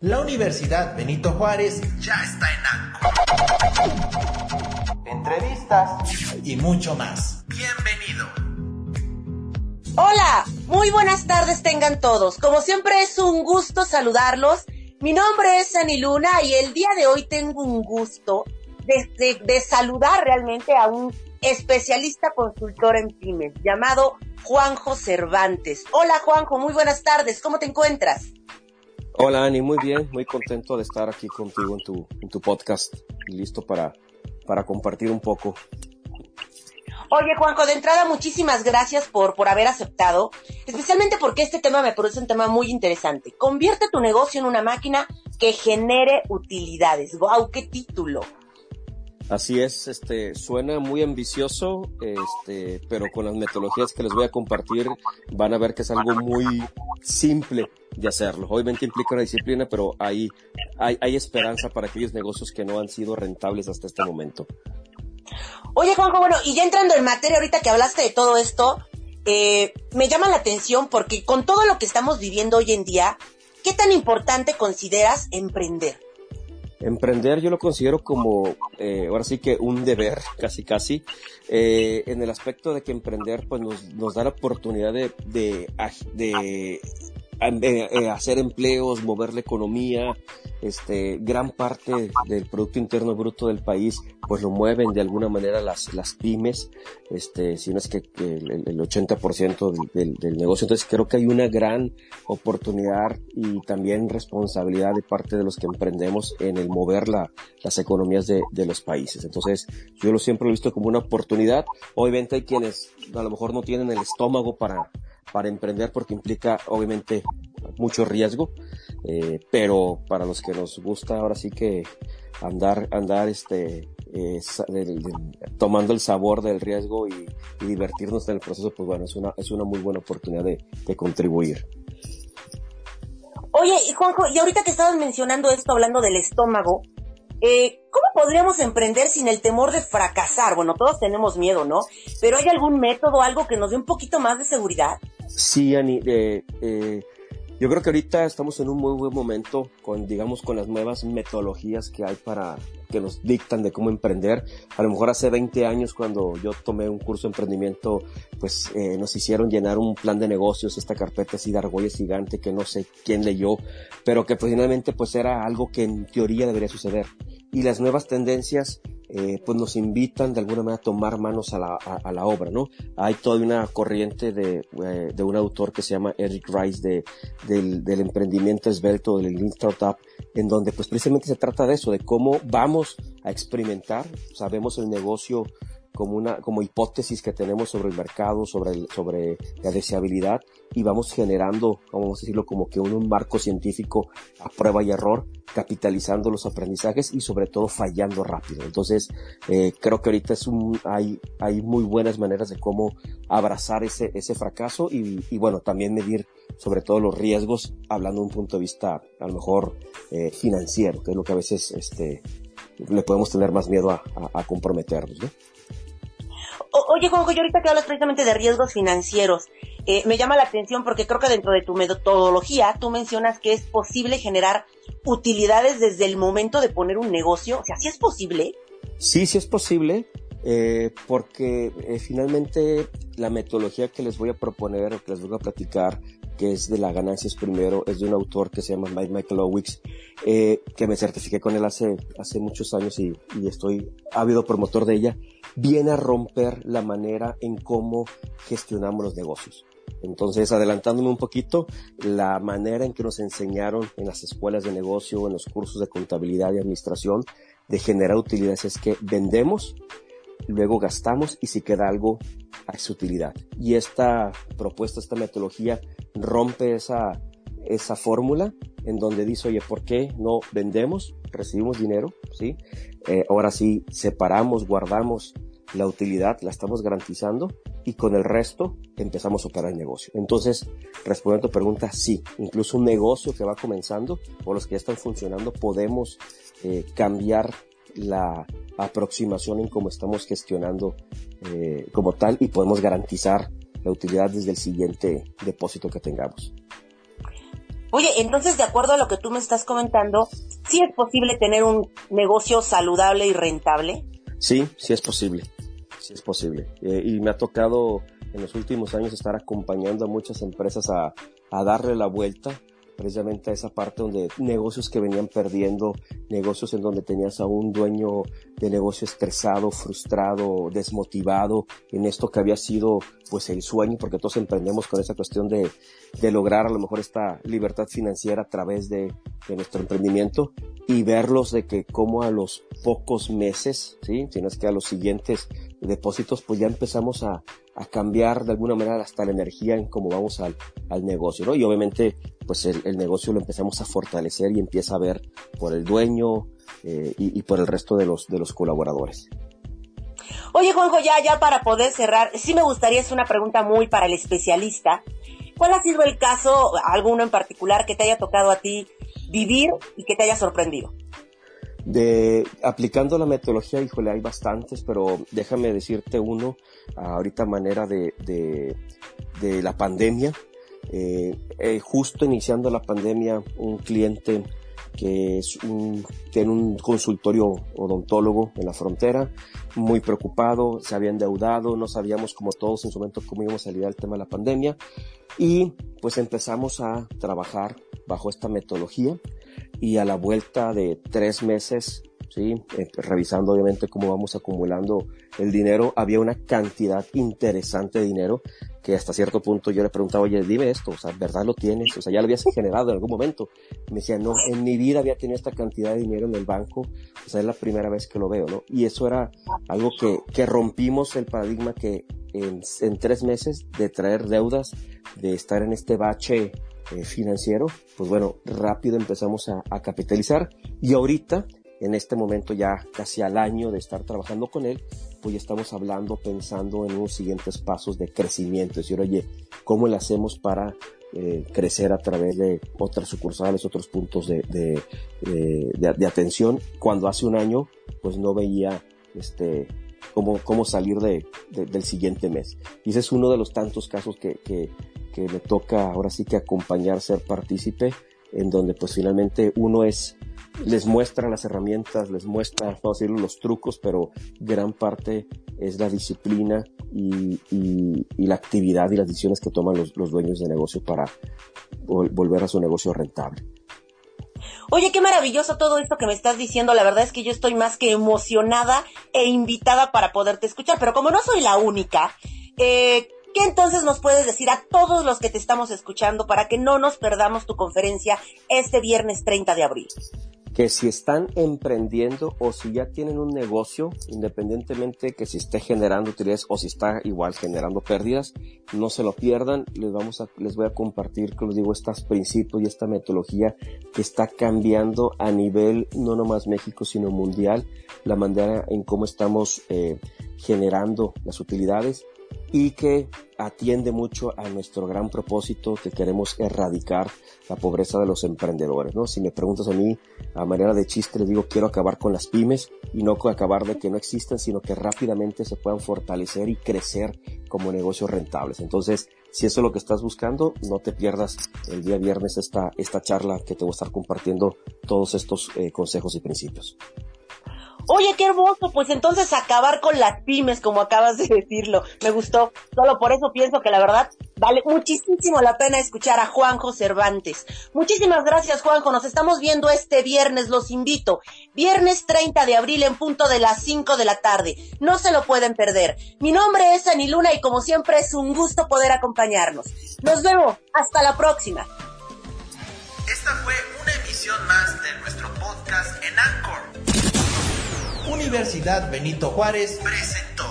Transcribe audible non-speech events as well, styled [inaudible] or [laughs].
La Universidad Benito Juárez ya está en ANCO. Entrevistas y mucho más. Bienvenido. Hola, muy buenas tardes tengan todos. Como siempre es un gusto saludarlos. Mi nombre es Ani Luna y el día de hoy tengo un gusto de, de saludar realmente a un especialista consultor en pymes llamado Juanjo Cervantes. Hola Juanjo, muy buenas tardes, ¿cómo te encuentras? Hola Ani, muy bien, muy contento de estar aquí contigo en tu, en tu podcast y listo para, para compartir un poco. Oye Juanjo, de entrada muchísimas gracias por, por haber aceptado, especialmente porque este tema me parece un tema muy interesante. Convierte tu negocio en una máquina que genere utilidades. ¡Wow! ¡Qué título! Así es, este, suena muy ambicioso, este, pero con las metodologías que les voy a compartir van a ver que es algo muy simple de hacerlo. Obviamente implica una disciplina, pero hay, hay, hay esperanza para aquellos negocios que no han sido rentables hasta este momento. Oye, Juanjo, bueno, y ya entrando en materia, ahorita que hablaste de todo esto, eh, me llama la atención porque con todo lo que estamos viviendo hoy en día, ¿qué tan importante consideras emprender? Emprender yo lo considero como, eh, ahora sí que un deber, casi casi, eh, en el aspecto de que emprender pues nos, nos da la oportunidad de, de, de eh, eh, hacer empleos, mover la economía, este, gran parte del Producto Interno Bruto del país, pues lo mueven de alguna manera las, las pymes, este, si no es que, el, el, 80% del, del, negocio. Entonces creo que hay una gran oportunidad y también responsabilidad de parte de los que emprendemos en el mover la, las economías de, de los países. Entonces yo lo siempre he visto como una oportunidad. Obviamente hay quienes a lo mejor no tienen el estómago para, para emprender porque implica obviamente mucho riesgo, eh, pero para los que nos gusta ahora sí que andar, andar este, eh, tomando el sabor del riesgo y, divertirnos en el proceso, pues bueno, es una, es una muy buena oportunidad de, de contribuir. Oye, Juanjo, y ahorita que estabas mencionando esto, hablando del estómago, eh, ¿Cómo podríamos emprender sin el temor de fracasar? Bueno, todos tenemos miedo, ¿no? Pero ¿hay algún método, algo que nos dé un poquito más de seguridad? Sí, Ani, eh, eh, yo creo que ahorita estamos en un muy buen momento con, digamos, con las nuevas metodologías que hay para, que nos dictan de cómo emprender. A lo mejor hace 20 años cuando yo tomé un curso de emprendimiento, pues eh, nos hicieron llenar un plan de negocios, esta carpeta así de argollas gigante que no sé quién leyó, pero que finalmente pues era algo que en teoría debería suceder. Y las nuevas tendencias eh, pues nos invitan de alguna manera a tomar manos a la, a, la obra, ¿no? Hay toda una corriente de, eh, de un autor que se llama Eric Rice de, del, del emprendimiento esbelto, del Lean Startup, en donde pues precisamente se trata de eso, de cómo vamos a experimentar, sabemos el negocio como una como hipótesis que tenemos sobre el mercado, sobre el, sobre la deseabilidad y vamos generando, vamos a decirlo, como que un, marco científico a prueba y error, capitalizando los aprendizajes y sobre todo fallando rápido. Entonces, eh, creo que ahorita es un, hay, hay muy buenas maneras de cómo abrazar ese, ese fracaso y, y bueno, también medir sobre todo los riesgos, hablando de un punto de vista a lo mejor eh, financiero, que es lo que a veces este, le podemos tener más miedo a, a, a comprometernos. ¿no? Oye, Juanjo, yo ahorita que hablas precisamente de riesgos financieros, eh, me llama la atención porque creo que dentro de tu metodología tú mencionas que es posible generar utilidades desde el momento de poner un negocio. O sea, ¿sí es posible? Sí, sí es posible, eh, porque eh, finalmente la metodología que les voy a proponer o que les voy a platicar que es de la ganancias primero, es de un autor que se llama Mike Michael Owix, eh, que me certifiqué con él hace, hace muchos años y, y estoy ávido promotor de ella, viene a romper la manera en cómo gestionamos los negocios. Entonces, adelantándome un poquito, la manera en que nos enseñaron en las escuelas de negocio, en los cursos de contabilidad y administración, de generar utilidades es que vendemos, luego gastamos y si queda algo, su utilidad. Y esta propuesta, esta metodología rompe esa, esa fórmula en donde dice, oye, ¿por qué no vendemos? Recibimos dinero, ¿sí? Eh, ahora sí, separamos, guardamos la utilidad, la estamos garantizando y con el resto empezamos a operar el negocio. Entonces, respondiendo a tu pregunta, sí, incluso un negocio que va comenzando o los que ya están funcionando, podemos eh, cambiar la aproximación en cómo estamos gestionando eh, como tal y podemos garantizar la utilidad desde el siguiente depósito que tengamos. Oye, entonces, de acuerdo a lo que tú me estás comentando, ¿sí es posible tener un negocio saludable y rentable? Sí, sí es posible. Sí es posible. Eh, y me ha tocado en los últimos años estar acompañando a muchas empresas a, a darle la vuelta precisamente a esa parte donde negocios que venían perdiendo, negocios en donde tenías a un dueño de negocio estresado, frustrado, desmotivado en esto que había sido pues el sueño, porque todos emprendemos con esa cuestión de, de lograr a lo mejor esta libertad financiera a través de, de nuestro emprendimiento y verlos de que como a los pocos meses, ¿sí? Si no es que a los siguientes depósitos, pues ya empezamos a, a cambiar de alguna manera hasta la energía en cómo vamos al, al negocio, ¿no? Y obviamente, pues el, negocio lo empezamos a fortalecer y empieza a ver por el dueño eh, y, y, por el resto de los, de los colaboradores. Oye, Juanjo, ya, ya para poder cerrar, sí me gustaría, es una pregunta muy para el especialista. ¿Cuál ha sido el caso, alguno en particular, que te haya tocado a ti vivir y que te haya sorprendido? De, aplicando la metodología, híjole, hay bastantes, pero déjame decirte uno, ahorita manera de, de, de la pandemia. Eh, eh, justo iniciando la pandemia, un cliente que es un, tiene un consultorio odontólogo en la frontera, muy preocupado, se había endeudado, no sabíamos como todos en su momento cómo íbamos a salir al tema de la pandemia y pues empezamos a trabajar bajo esta metodología y a la vuelta de tres meses, sí, eh, revisando obviamente cómo vamos acumulando el dinero, había una cantidad interesante de dinero que hasta cierto punto yo le preguntaba, oye, dime esto, o sea, ¿verdad lo tienes? O sea, ya lo habías generado en algún momento. me decía, no, en mi vida había tenido esta cantidad de dinero en el banco, o sea, es la primera vez que lo veo, ¿no? Y eso era algo que, que rompimos el paradigma que en, en tres meses de traer deudas, de estar en este bache eh, financiero, pues bueno, rápido empezamos a, a, capitalizar y ahorita, en este momento ya casi al año de estar trabajando con él, pues ya estamos hablando, pensando en unos siguientes pasos de crecimiento, es decir, oye, ¿cómo le hacemos para eh, crecer a través de otras sucursales, otros puntos de, de, de, de, atención? Cuando hace un año, pues no veía este cómo, cómo salir de, del siguiente mes. Y ese es uno de los tantos casos que, que, que me toca ahora sí que acompañar, ser partícipe, en donde pues finalmente uno es, les muestra las herramientas, les muestra, no decirlo, los trucos, pero gran parte es la disciplina y, la actividad y las decisiones que toman los, dueños de negocio para vol volver a su negocio rentable. Oye, qué maravilloso todo esto que me estás diciendo. La verdad es que yo estoy más que emocionada e invitada para poderte escuchar. Pero como no soy la única, eh, ¿qué entonces nos puedes decir a todos los que te estamos escuchando para que no nos perdamos tu conferencia este viernes 30 de abril? que si están emprendiendo o si ya tienen un negocio, independientemente que si esté generando utilidades o si está igual generando pérdidas, no se lo pierdan. Les vamos a, les voy a compartir, como les digo, estos principios y esta metodología que está cambiando a nivel no nomás México, sino mundial, la manera en cómo estamos eh, generando las utilidades y que atiende mucho a nuestro gran propósito que queremos erradicar la pobreza de los emprendedores, ¿no? Si me preguntas a mí, a manera de chiste, les digo, quiero acabar con las pymes y no acabar de que no existan, sino que rápidamente se puedan fortalecer y crecer como negocios rentables. Entonces, si eso es lo que estás buscando, no te pierdas el día viernes esta, esta charla que te voy a estar compartiendo todos estos eh, consejos y principios. Oye, qué hermoso, pues entonces acabar con las pymes, como acabas de [laughs] decirlo, me gustó. Solo por eso pienso que la verdad vale muchísimo la pena escuchar a Juanjo Cervantes. Muchísimas gracias, Juanjo. Nos estamos viendo este viernes, los invito. Viernes 30 de abril en punto de las 5 de la tarde. No se lo pueden perder. Mi nombre es Aniluna y como siempre es un gusto poder acompañarnos. Nos vemos. Hasta la próxima. Esta fue una emisión más Universidad Benito Juárez presentó.